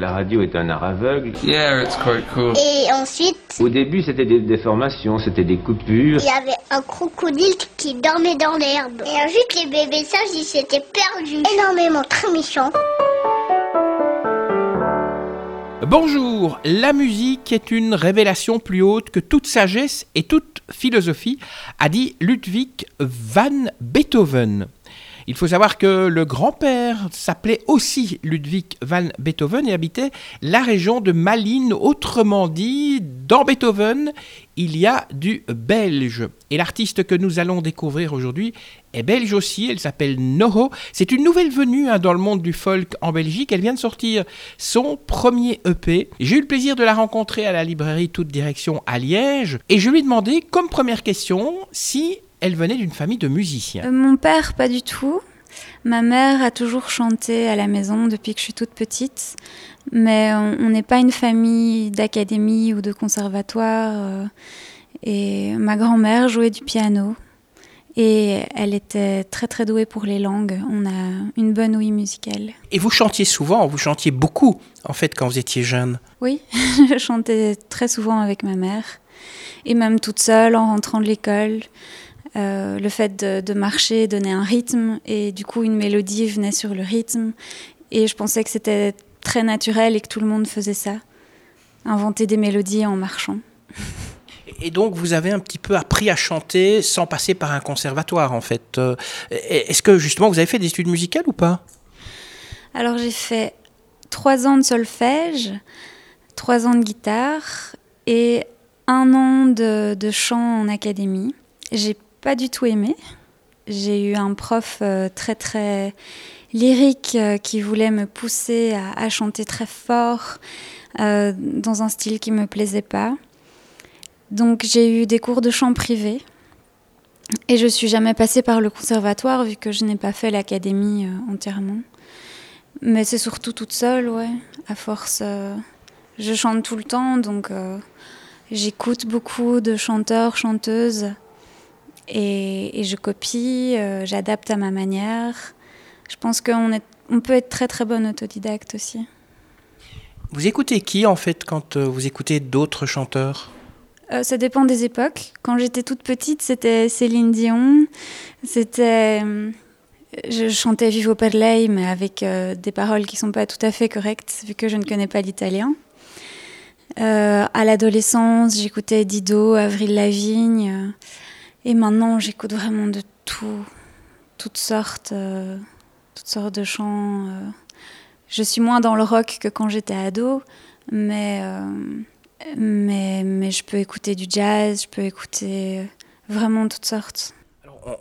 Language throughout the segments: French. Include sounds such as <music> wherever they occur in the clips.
La radio est un art aveugle. Yeah, it's quite cool. Et ensuite, Au début, c'était des déformations, c'était des coupures. il y avait un crocodile qui dormait dans l'herbe. Et ensuite, les bébés sages, ils s'étaient perdus. Énormément, très méchants. Bonjour, la musique est une révélation plus haute que toute sagesse et toute philosophie, a dit Ludwig van Beethoven. Il faut savoir que le grand-père s'appelait aussi Ludwig van Beethoven et habitait la région de Malines. Autrement dit, dans Beethoven, il y a du belge. Et l'artiste que nous allons découvrir aujourd'hui est belge aussi. Elle s'appelle Noho. C'est une nouvelle venue hein, dans le monde du folk en Belgique. Elle vient de sortir son premier EP. J'ai eu le plaisir de la rencontrer à la librairie Toute Direction à Liège. Et je lui ai demandé, comme première question, si elle venait d'une famille de musiciens. Euh, Mon père, pas du tout. Ma mère a toujours chanté à la maison depuis que je suis toute petite. Mais on n'est pas une famille d'académie ou de conservatoire. euh, Et ma grand-mère jouait du piano. Et elle était très très douée pour les langues. On a une bonne ouïe musicale. Et vous chantiez souvent, vous chantiez beaucoup, en fait, quand vous étiez jeune. Oui, <laughs> je chantais très souvent avec ma mère. Et même toute seule en rentrant de l'école. Euh, le fait de, de marcher donnait un rythme et du coup une mélodie venait sur le rythme. Et je pensais que c'était très naturel et que tout le monde faisait ça. Inventer des mélodies en marchant. <laughs> Et donc, vous avez un petit peu appris à chanter sans passer par un conservatoire, en fait. Euh, Est-ce que, justement, vous avez fait des études musicales ou pas? Alors j'ai fait trois ans de solfège, trois ans de guitare et un an de, de chant en académie. J'ai pas du tout aimé. J'ai eu un prof euh, très très lyrique euh, qui voulait me pousser à, chanter très fort euh, dans un style qui me plaisait pas. Donc j'ai eu des cours de chant privé. Et je suis jamais passée par le conservatoire vu que je n'ai pas fait l'académie entièrement. Mais c'est surtout toute seule, ouais. À force, je chante tout le temps, donc j'écoute beaucoup de chanteurs, chanteuses, et, et je copie, euh, j'adapte à ma manière. Je pense qu'on est, on peut être très très bonne autodidacte aussi. Vous écoutez qui, en fait, quand euh, vous écoutez d'autres chanteurs? Euh, ça dépend des époques. Quand j'étais toute petite, c'était Céline Dion. C'était. Je chantais Vivo per lei, mais avec euh, des paroles qui sont pas tout à fait correctes, vu que je ne connais pas l'italien. Euh, à l'adolescence, j'écoutais Dido, Avril Lavigne. Et maintenant, j'écoute vraiment de tout. Toutes sortes, euh, toutes sortes de chants. euh. Je suis moins dans le rock que quand j'étais ado, mais. euh, mais, mais je peux écouter du jazz, je peux écouter vraiment toutes sortes.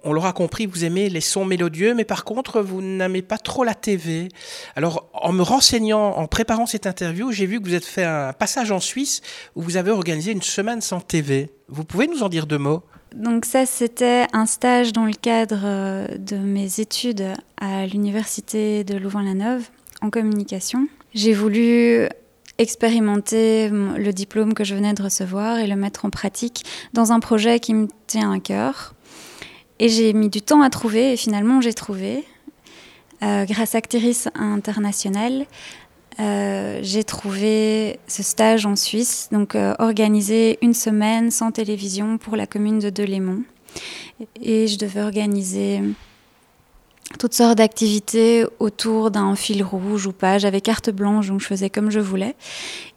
On l'aura compris, vous aimez les sons mélodieux, mais par contre, vous n'aimez pas trop la TV. Alors, en me renseignant, en préparant cette interview, j'ai vu que vous êtes fait un passage en Suisse où vous avez organisé une semaine sans TV. Vous pouvez nous en dire deux mots? Donc ça, c'était un stage dans le cadre euh, de mes études à l'université de Louvain-la-Neuve en communication. J'ai voulu expérimenter le diplôme que je venais de recevoir et le mettre en pratique dans un projet qui me tient à cœur. Et j'ai mis du temps à trouver et finalement j'ai trouvé. Euh, grâce à Actiris International, euh, j'ai trouvé ce stage en Suisse, donc euh, organisé une semaine sans télévision pour la commune de Delémont. Et je devais organiser toutes sortes d'activités autour d'un fil rouge ou pas. J'avais carte blanche, donc je faisais comme je voulais.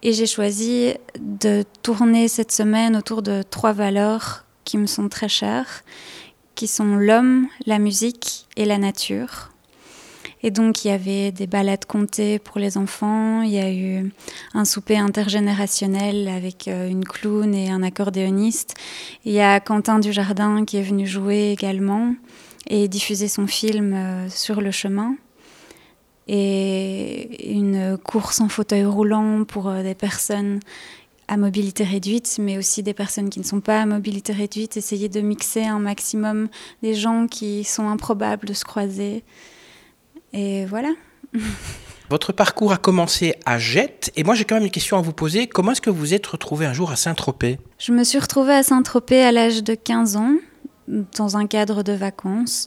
Et j'ai choisi de tourner cette semaine autour de trois valeurs qui me sont très chères, qui sont l'homme, la musique et la nature. Et donc, il y avait des balades comptées pour les enfants. Il y a eu un souper intergénérationnel avec euh, une clown et un accordéoniste. Il y a Quentin Dujardin qui est venu jouer également et diffuser son film euh, sur le chemin. Et une course en fauteuil roulant pour euh, des personnes à mobilité réduite, mais aussi des personnes qui ne sont pas à mobilité réduite. Essayer de mixer un maximum des gens qui sont improbables de se croiser. Et voilà. Votre parcours a commencé à Jette, et moi j'ai quand même une question à vous poser. Comment est-ce que vous êtes retrouvé un jour à Saint-Tropez? Je me suis retrouvée à Saint-Tropez à l'âge de 15 ans, dans un cadre de vacances.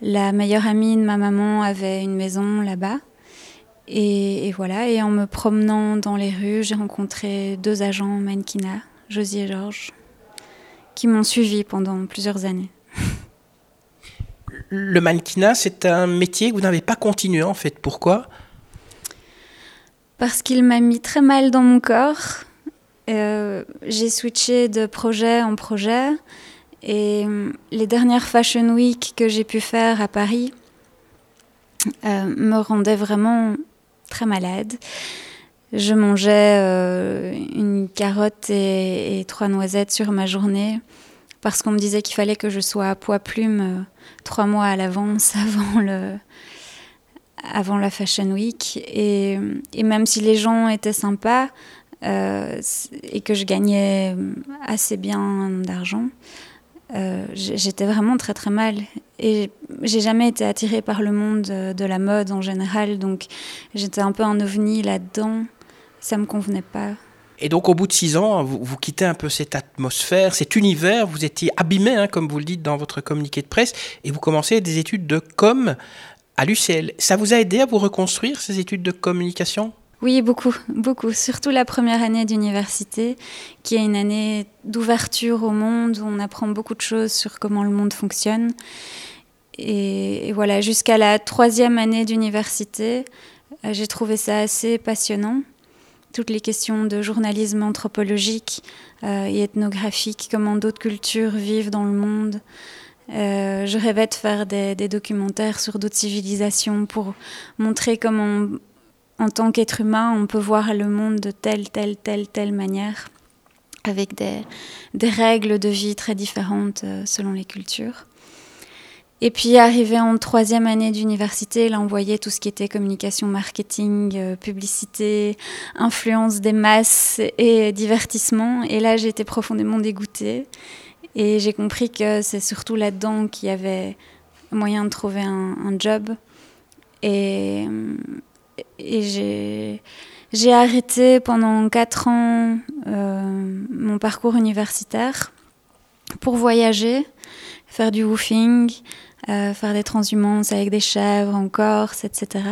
La meilleure amie de ma maman avait une maison là-bas. Et, voilà, et en me promenant dans les rues, j'ai rencontré deux agents mannequinat, Josie et Georges, qui m'ont suivi pendant plusieurs années. <laughs> Le mannequinat, c'est un métier que vous n'avez pas continué en fait. Pourquoi? Parce qu'il m'a mis très mal dans mon corps. Euh, j'ai switché de projet en projet. Et euh, les dernières Fashion Week que j'ai pu faire à Paris euh, me rendaient vraiment très malade. Je mangeais une carotte et, trois noisettes sur ma journée parce qu'on me disait qu'il fallait que je sois à poids plume trois mois à l'avance <laughs> avant le avant la Fashion Week et, et même si les gens étaient sympas et que je gagnais assez bien d'argent, euh, j'étais vraiment très très mal. Et j'ai jamais été attirée par le monde de, la mode en général, donc j'étais un peu un ovni là-dedans. Ça me convenait pas. Et donc au bout de six ans, vous, quittez un peu cette atmosphère, cet univers, vous étiez abîmé, hein, comme vous le dites dans votre communiqué de presse, et vous commencez des études de com à l'UCL. Ça vous a aidé à vous reconstruire ces études de communication? Oui, beaucoup, beaucoup. Surtout la première année d'université, qui est une année d'ouverture au monde, où on apprend beaucoup de choses sur comment le monde fonctionne. Et, voilà, jusqu'à la troisième année d'université, euh, j'ai trouvé ça assez passionnant. Toutes les questions de journalisme anthropologique euh, et ethnographique, comment d'autres cultures vivent dans le monde. Euh, je rêvais de faire des, documentaires sur d'autres civilisations pour montrer comment en tant qu'être humain, on peut voir le monde de telle, telle, telle, telle manière, avec des, des règles de vie très différentes euh, selon les cultures. Et puis, arrivé en troisième année d'université, là, on voyait tout ce qui était communication, marketing, euh, publicité, influence des masses et divertissement. Et là, j'ai été profondément dégoûtée. Et j'ai compris que c'est surtout là-dedans qu'il y avait moyen de trouver un, job. Et, j'ai arrêté pendant quatre ans euh, mon parcours universitaire pour voyager, faire du woofing, euh, faire des transhumances avec des chèvres en Corse, etc.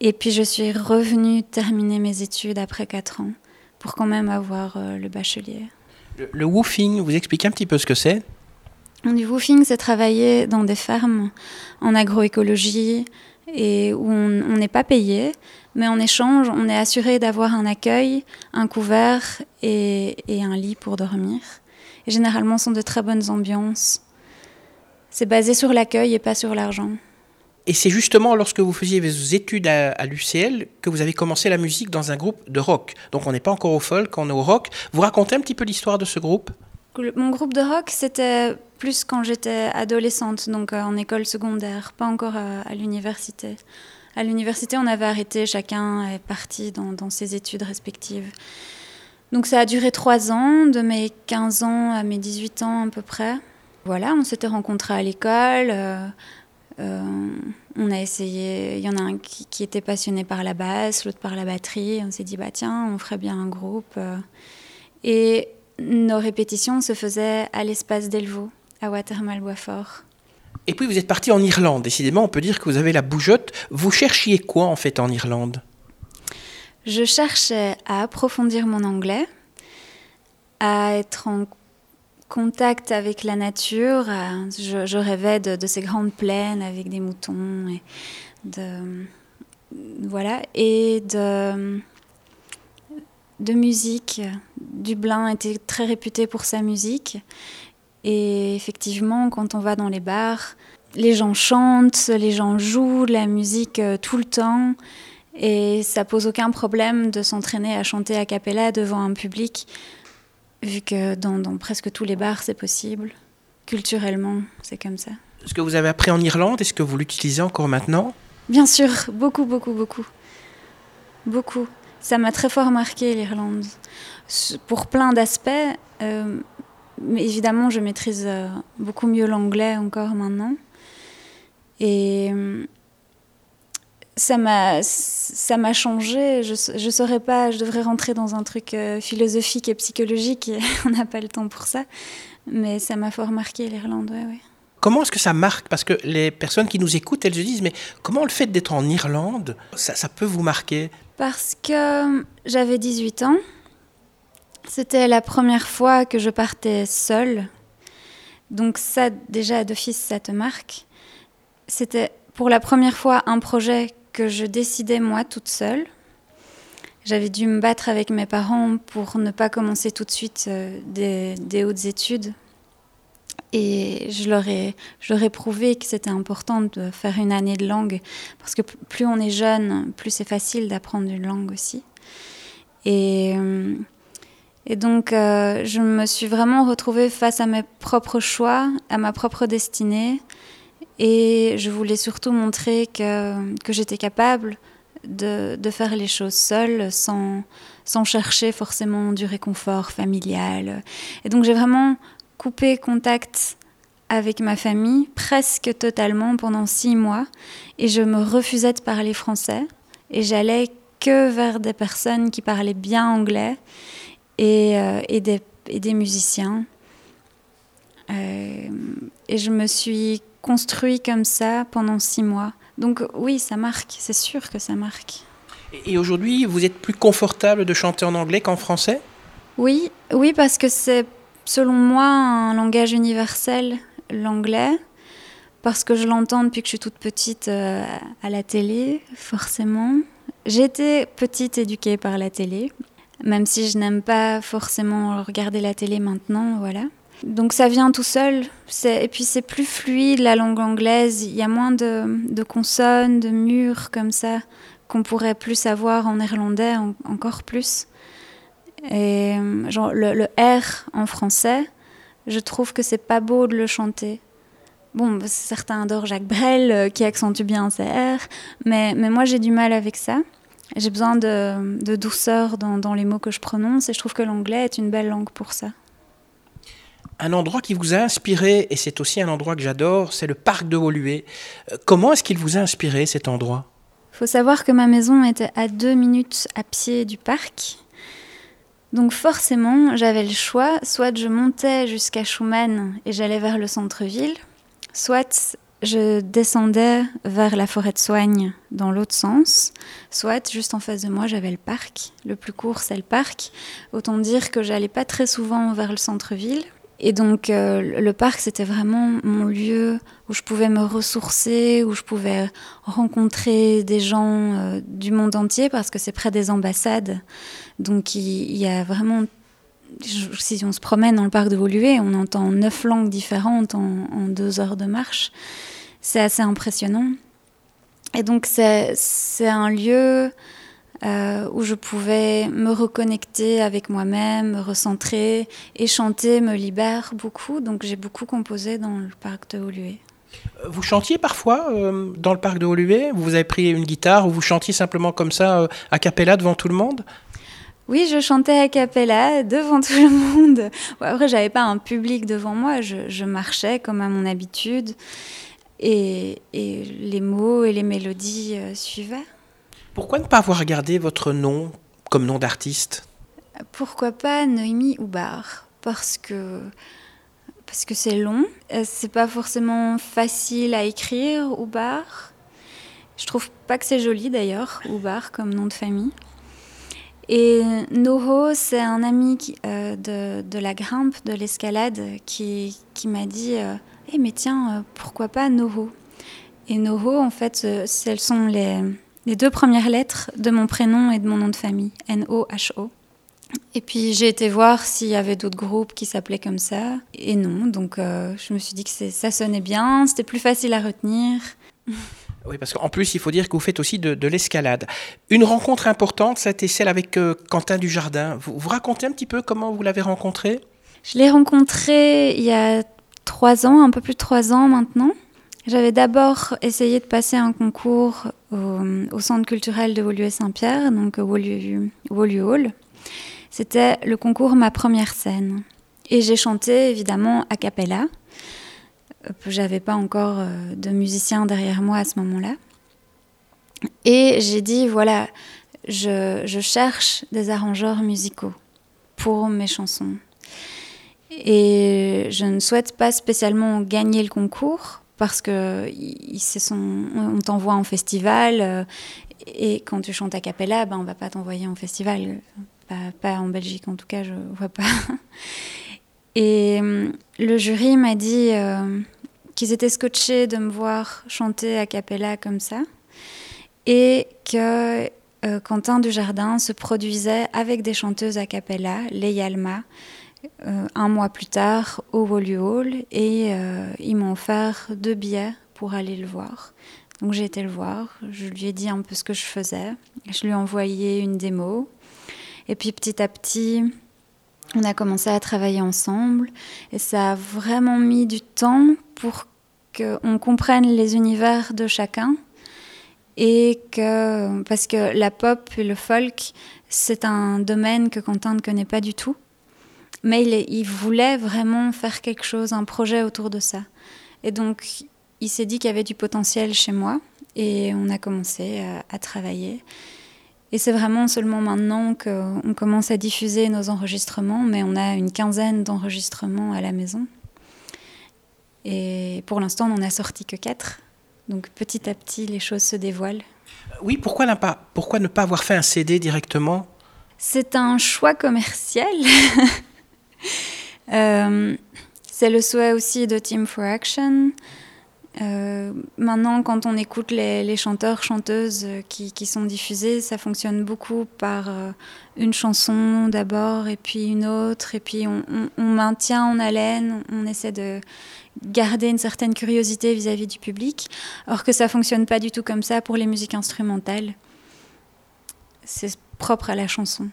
Et puis je suis revenue terminer mes études après quatre ans pour quand même avoir euh, le bachelier. Le, le, woofing, vous expliquez un petit peu ce que c'est? Du woofing, c'est travailler dans des fermes en agroécologie, et où on n'est pas payé, mais en échange, on est assuré d'avoir un accueil, un couvert et, et, un lit pour dormir. Et généralement, ce sont de très bonnes ambiances. C'est basé sur l'accueil et pas sur l'argent. Et c'est justement lorsque vous faisiez vos études à, à l'UCL que vous avez commencé la musique dans un groupe de rock. Donc on n'est pas encore au folk, on est au rock. Vous racontez un petit peu l'histoire de ce groupe? Mon groupe de rock, c'était plus quand j'étais adolescente, donc euh, en école secondaire, pas encore à, à l'université. À l'université, on avait arrêté, chacun est parti dans, dans, ses études respectives. Donc ça a duré trois ans, de mes 15 ans à mes 18 ans à peu près. Voilà, on s'était rencontrés à l'école. Euh, euh, on a essayé, il y en a un qui, qui, était passionné par la basse, l'autre par la batterie. On s'est dit, bah tiens, on ferait bien un groupe. Et nos répétitions se faisaient à l'espace d'Elvaux à Watermal-Boisfort. Et puis vous êtes parti en Irlande. Décidément, on peut dire que vous avez la bougeotte. Vous cherchiez quoi en fait en Irlande? Je cherchais à approfondir mon anglais, à être en contact avec la nature. Je, je rêvais de, ces grandes plaines avec des moutons et de voilà et de musique. Dublin était très réputé pour sa musique et effectivement, quand on va dans les bars, les gens chantent, les gens jouent la musique euh, tout le temps. Et ça pose aucun problème de s'entraîner à chanter a cappella devant un public, vu que dans, dans presque tous les bars, c'est possible. Culturellement, c'est comme ça. Ce que vous avez appris en Irlande, est-ce que vous l'utilisez encore maintenant? Bien sûr, beaucoup, beaucoup, beaucoup. Beaucoup. Ça m'a très fort marqué l'Irlande. Pour plein d'aspects, euh, mais évidemment, je maîtrise euh, beaucoup mieux l'anglais encore maintenant. Et euh, ça m'a ça m'a changé. Je je saurais pas. Je devrais rentrer dans un truc euh, philosophique et psychologique. Et <laughs> on n'a pas le temps pour ça. Mais ça m'a fort marqué l'Irlande. Ouais, ouais. Comment est-ce que ça marque? Parce que les personnes qui nous écoutent, elles se disent, mais comment le fait d'être en Irlande, ça, ça peut vous marquer? Parce que j'avais 18 ans. C'était la première fois que je partais seule. Donc ça, déjà, d'office, ça te marque. C'était pour la première fois un projet que je décidais moi toute seule. J'avais dû me battre avec mes parents pour ne pas commencer tout de suite euh, des, hautes études. Et je leur, ai, je leur ai prouvé que c'était important de faire une année de langue, parce que plus on est jeune, plus c'est facile d'apprendre une langue aussi. Et, euh, et donc, euh, je me suis vraiment retrouvée face à mes propres choix, à ma propre destinée. Et je voulais surtout montrer que, que j'étais capable de, de, faire les choses seule, sans, sans chercher forcément du réconfort familial. Et donc, j'ai vraiment coupé contact avec ma famille presque totalement pendant six mois. Et je me refusais de parler français. Et j'allais que vers des personnes qui parlaient bien anglais et, euh, et, des, et des, musiciens. Euh, et je me suis construit comme ça pendant six mois. Donc oui, ça marque, c'est sûr que ça marque. Et aujourd'hui, vous êtes plus confortable de chanter en anglais qu'en français? Oui, oui, parce que c'est selon moi un langage universel, l'anglais, parce que je l'entends depuis que je suis toute petite euh, à la télé, forcément. J'ai été petite éduquée par la télé, même si je n'aime pas forcément regarder la télé maintenant, voilà. Donc ça vient tout seul, et puis c'est plus fluide la langue anglaise, il y a moins de, consonnes, de murs comme ça, qu'on pourrait plus avoir en néerlandais, en, encore plus. Et genre le, R en français, je trouve que c'est pas beau de le chanter. Bon, certains adorent Jacques Brel euh, qui accentue bien ses R, mais, moi j'ai du mal avec ça. J'ai besoin de, douceur dans, les mots que je prononce et je trouve que l'anglais est une belle langue pour ça. Un endroit qui vous a inspiré, et c'est aussi un endroit que j'adore, c'est le parc de Woluwe. Comment est-ce qu'il vous a inspiré cet endroit? Il faut savoir que ma maison était à deux minutes à pied du parc. Donc forcément, j'avais le choix, soit je montais jusqu'à Schumann et j'allais vers le centre-ville, soit je descendais vers la forêt de soigne dans l'autre sens, soit juste en face de moi j'avais le parc. Le plus court c'est le parc. Autant dire que j'allais pas très souvent vers le centre-ville. Et donc euh, le parc c'était vraiment mon lieu où je pouvais me ressourcer, où je pouvais rencontrer des gens euh, du monde entier parce que c'est près des ambassades. Donc il, y a vraiment si on se promène dans le parc de Woluwe, on entend neuf langues différentes en, en deux heures de marche. C'est assez impressionnant. Et donc c'est un lieu euh, où je pouvais me reconnecter avec moi-même, me recentrer et chanter me libère beaucoup. Donc j'ai beaucoup composé dans le parc de Woluwe. Vous chantiez parfois euh, dans le parc de Woluwe Vous avez pris une guitare ou vous chantiez simplement comme ça euh, a cappella devant tout le monde? Oui, je chantais a cappella devant tout le monde. Après, j'avais pas un public devant moi, je, je, marchais comme à mon habitude et, et les mots et les mélodies euh, suivaient. Pourquoi ne pas avoir regardé votre nom comme nom d'artiste? Pourquoi pas Noémie Houbar Parce que parce que c'est long, c'est pas forcément facile à écrire Houbar. Je trouve pas que c'est joli d'ailleurs Houbar comme nom de famille. Et Noho, c'est un ami qui, euh, de, de, la grimpe, de l'escalade, qui, qui m'a dit euh, hey, mais tiens, euh, pourquoi pas Noho? Et Noho, en fait, ce sont les, les, deux premières lettres de mon prénom et de mon nom de famille, N-O-H-O. Et puis j'ai été voir s'il y avait d'autres groupes qui s'appelaient comme ça, et non. Donc je me suis dit que ça sonnait bien, c'était plus facile à retenir. <laughs> Oui, parce qu'en plus, il faut dire que vous faites aussi de, de l'escalade. Une rencontre importante, c'était celle avec euh, Quentin Dujardin. Vous, vous racontez un petit peu comment vous l'avez rencontré? Je l'ai rencontré il y a trois ans, un peu plus de trois ans maintenant. J'avais d'abord essayé de passer un concours au, Centre culturel de Woluwe-Saint-Pierre, donc Woluwe Hall. C'était le concours Ma première scène. Et j'ai chanté évidemment a cappella. J'avais pas encore euh, de musicien derrière moi à ce moment-là. Et j'ai dit, voilà, je, cherche des arrangeurs musicaux pour mes chansons. Et je ne souhaite pas spécialement gagner le concours parce que on t'envoie en festival euh, et quand tu chantes a cappella, ben, on va pas t'envoyer en festival. Pas, en Belgique en tout cas, je vois pas. <laughs> Et euh, le jury m'a dit euh, qu'ils étaient scotchés de me voir chanter a cappella comme ça et que Quentin Dujardin se produisait avec des chanteuses a cappella, les Yalma, euh, un mois plus tard au Wolu Hall et euh, ils m'ont offert deux billets pour aller le voir. Donc j'ai été le voir, je lui ai dit un peu ce que je faisais, je lui ai envoyé une démo. Et puis petit à petit on a commencé à travailler ensemble. Et ça a vraiment mis du temps pour qu'on comprenne les univers de chacun. Et que parce que la pop et le folk c'est un domaine que Quentin ne connaît pas du tout mais il, voulait vraiment faire quelque chose, un projet autour de ça. Et donc, il s'est dit qu'il y avait du potentiel chez moi et on a commencé à, euh, à travailler. Et c'est vraiment seulement maintenant qu'on commence à diffuser nos enregistrements, mais on a une quinzaine d'enregistrements à la maison. Et pour l'instant, on n'en a sorti que quatre. Donc petit à petit, les choses se dévoilent. Oui, pourquoi, pas, pourquoi ne pas avoir fait un CD directement? C'est un choix commercial. <laughs> <laughs> Euh, c'est le souhait aussi de Team for Action. Euh, maintenant, quand on écoute les, chanteurs, chanteuses qui, sont diffusés, ça fonctionne beaucoup par euh, une chanson d'abord et puis une autre, et puis on, maintient en haleine, on essaie de garder une certaine curiosité vis-à-vis -vis du public, or que ça fonctionne pas du tout comme ça pour les musiques instrumentales. C'est propre à la chanson.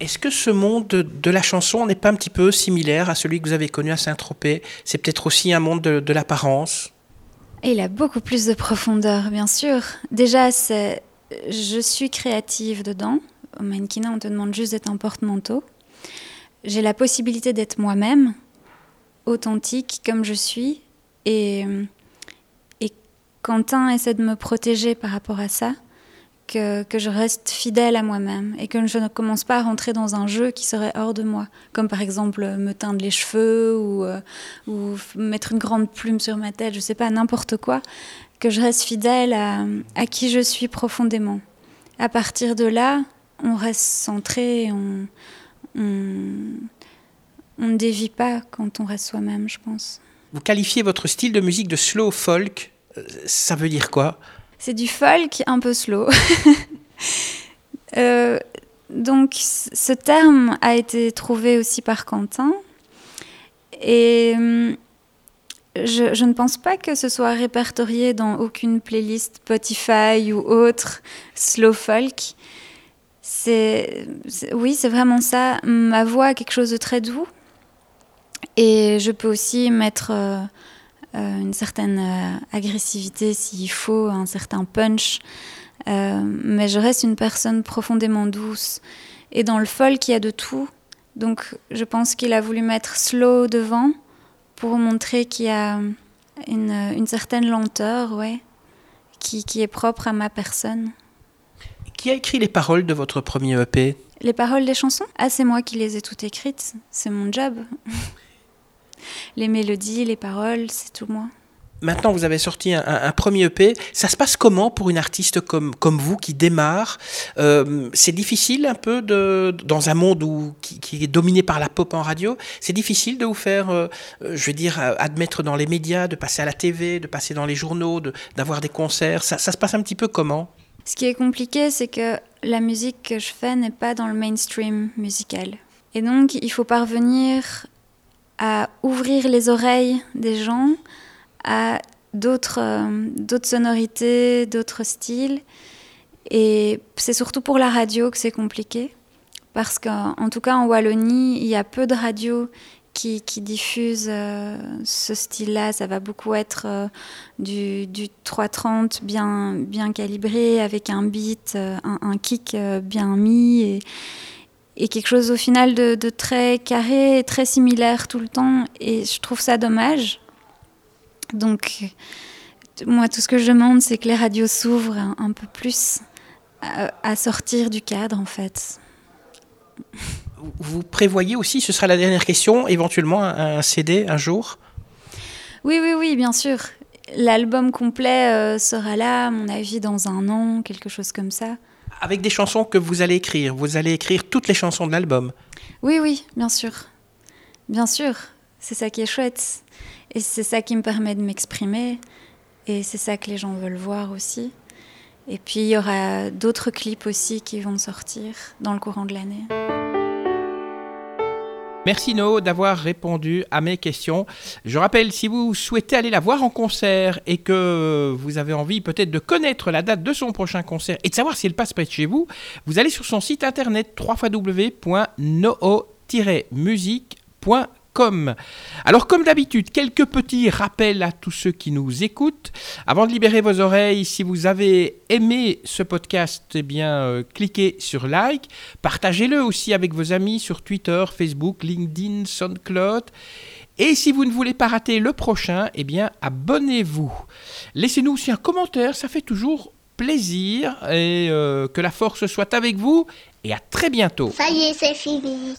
Est-ce que ce monde de, la chanson n'est pas un petit peu similaire à celui que vous avez connu à Saint-Tropez? C'est peut-être aussi un monde de, l'apparence? Il a beaucoup plus de profondeur, bien sûr. Déjà, je suis créative dedans. Au mannequinat, on te demande juste d'être un porte-manteau. J'ai la possibilité d'être moi-même, authentique comme je suis. Et, et Quentin essaie de me protéger par rapport à ça que, je reste fidèle à moi-même et que je ne commence pas à rentrer dans un jeu qui serait hors de moi, comme par exemple me teindre les cheveux ou, euh, mettre une grande plume sur ma tête, je ne sais pas, n'importe quoi, que je reste fidèle à, à, qui je suis profondément. À partir de là, on reste centré, on, on, on ne dévie pas quand on reste soi-même, je pense. Vous qualifiez votre style de musique de slow folk, euh, ça veut dire quoi? C'est du folk un peu slow. <laughs> Euh, donc ce terme a été trouvé aussi par Quentin. Et hum, je, ne pense pas que ce soit répertorié dans aucune playlist Spotify ou autre slow folk. C'est, oui, c'est vraiment ça. Ma voix a quelque chose de très doux. Et je peux aussi mettre euh, une certaine euh, agressivité s'il faut, un certain punch. Euh, mais je reste une personne profondément douce. Et dans le folk, il y a de tout. Donc je pense qu'il a voulu mettre slow devant pour montrer qu'il y a une, une, certaine lenteur, ouais, qui, qui, est propre à ma personne. Qui a écrit les paroles de votre premier EP Les paroles des chansons? Ah, c'est moi qui les ai toutes écrites. C'est mon job. <laughs> les mélodies, les paroles, c'est tout moi. Maintenant, vous avez sorti un, premier EP. Ça se passe comment pour une artiste comme, comme vous qui démarre euh, C'est difficile un peu de, dans un monde où, qui, est dominé par la pop en radio. C'est difficile de vous faire, euh, je veux dire, admettre dans les médias, de passer à la TV, de passer dans les journaux, d'avoir des concerts. Ça, ça se passe un petit peu comment? Ce qui est compliqué, c'est que la musique que je fais n'est pas dans le mainstream musical. Et donc, il faut parvenir à ouvrir les oreilles des gens à d'autres euh, d'autres sonorités, d'autres styles. Et c'est surtout pour la radio que c'est compliqué. Parce qu'en tout cas, en Wallonie, il y a peu de radios qui, qui diffusent euh, ce style-là. Ça va beaucoup être euh, du, du 330 bien, bien calibré, avec un beat, un, kick bien mis. Et quelque chose au final de, très carré, très similaire tout le temps. Et je trouve ça dommage. Donc, moi, tout ce que je demande, c'est que les radios s'ouvrent un, peu plus à, sortir du cadre, en fait. vous prévoyez aussi, ce sera la dernière question, éventuellement un, CD un jour? Oui, oui, oui, bien sûr. L'album complet euh, sera là, à mon avis, dans un an, quelque chose comme ça. Avec des chansons que vous allez écrire Vous allez écrire toutes les chansons de l'album Oui, oui, bien sûr. Bien sûr. C'est ça qui est chouette. Et c'est ça qui me permet de m'exprimer. Et c'est ça que les gens veulent voir aussi. Et puis il y aura d'autres clips aussi qui vont sortir dans le courant de l'année. Merci No d'avoir répondu à mes questions. Je rappelle, si vous souhaitez aller la voir en concert et que vous avez envie peut-être de connaître la date de son prochain concert et de savoir si elle passe près de chez vous, vous allez sur son site internet www.noo-musique.com alors comme d'habitude, quelques petits rappels à tous ceux qui nous écoutent. Avant de libérer vos oreilles, si vous avez aimé ce podcast, eh bien euh, cliquez sur like, partagez-le aussi avec vos amis sur Twitter, Facebook, LinkedIn, SoundCloud. Et si vous ne voulez pas rater le prochain, eh bien abonnez-vous. Laissez-nous aussi un commentaire, ça fait toujours plaisir et euh, que la force soit avec vous et à très bientôt. Ça y est, c'est fini.